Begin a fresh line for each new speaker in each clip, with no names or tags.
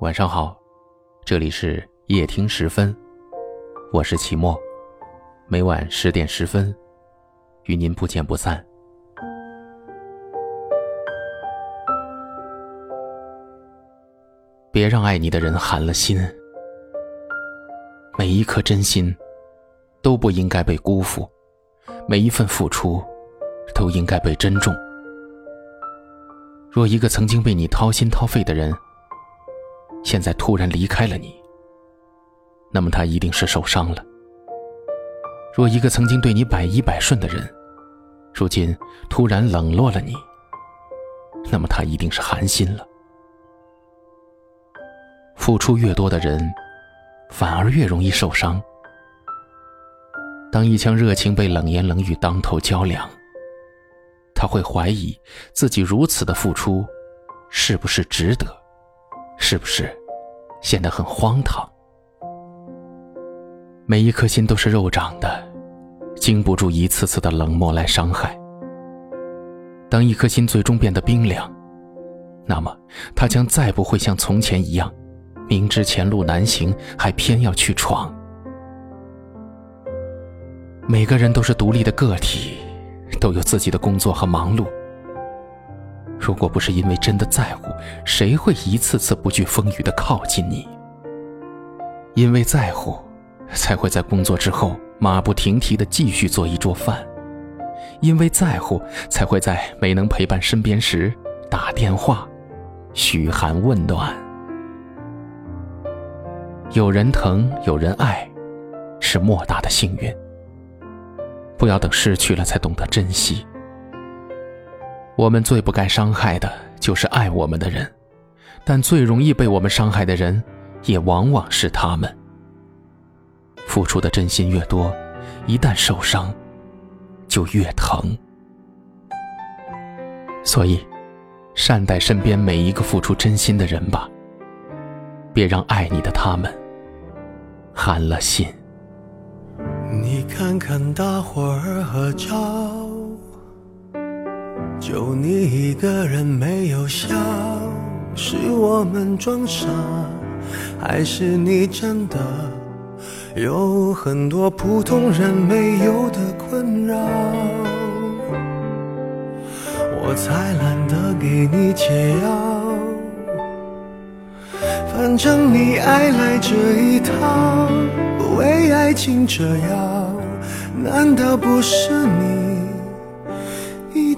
晚上好，这里是夜听十分，我是齐墨，每晚十点十分，与您不见不散。别让爱你的人寒了心，每一颗真心都不应该被辜负，每一份付出都应该被珍重。若一个曾经为你掏心掏肺的人，现在突然离开了你，那么他一定是受伤了。若一个曾经对你百依百顺的人，如今突然冷落了你，那么他一定是寒心了。付出越多的人，反而越容易受伤。当一腔热情被冷言冷语当头浇凉，他会怀疑自己如此的付出，是不是值得？是不是显得很荒唐？每一颗心都是肉长的，经不住一次次的冷漠来伤害。当一颗心最终变得冰凉，那么他将再不会像从前一样，明知前路难行，还偏要去闯。每个人都是独立的个体，都有自己的工作和忙碌。如果不是因为真的在乎，谁会一次次不惧风雨的靠近你？因为在乎，才会在工作之后马不停蹄的继续做一桌饭；因为在乎，才会在没能陪伴身边时打电话嘘寒问暖。有人疼，有人爱，是莫大的幸运。不要等失去了才懂得珍惜。我们最不该伤害的就是爱我们的人，但最容易被我们伤害的人，也往往是他们。付出的真心越多，一旦受伤，就越疼。所以，善待身边每一个付出真心的人吧，别让爱你的他们寒了心。
你看看大伙儿合照。就你一个人没有笑，是我们装傻，还是你真的有很多普通人没有的困扰？我才懒得给你解药，反正你爱来这一套，为爱情折腰，难道不是你？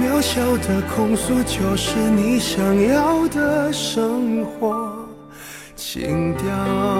渺小的控诉，就是你想要的生活情调。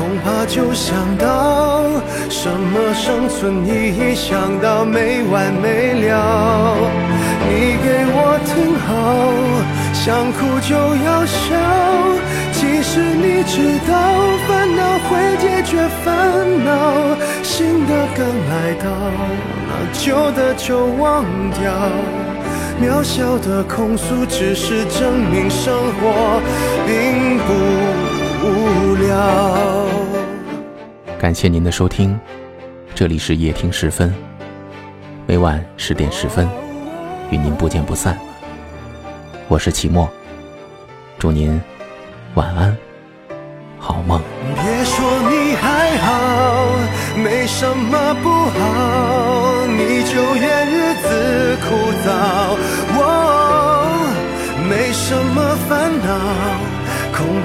恐怕就想到什么生存意义，想到没完没了。你给我听好。想哭就要笑，其实你知道，烦恼会解决烦恼，新的刚来到，那旧的就忘掉。渺小的控诉，只是证明生活并不无聊。
感谢您的收听，这里是夜听时分，每晚十点十分，与您不见不散。我是齐墨，祝您晚安，好梦。
别说你还好，没什么不好，你就怨日子枯燥。我没什么烦恼。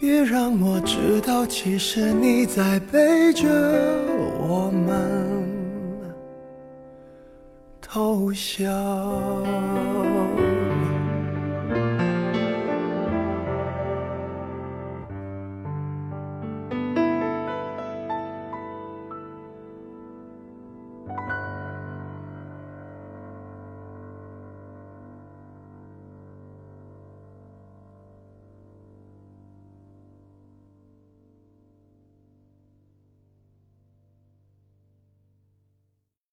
别让我知道，其实你在背着我们偷笑。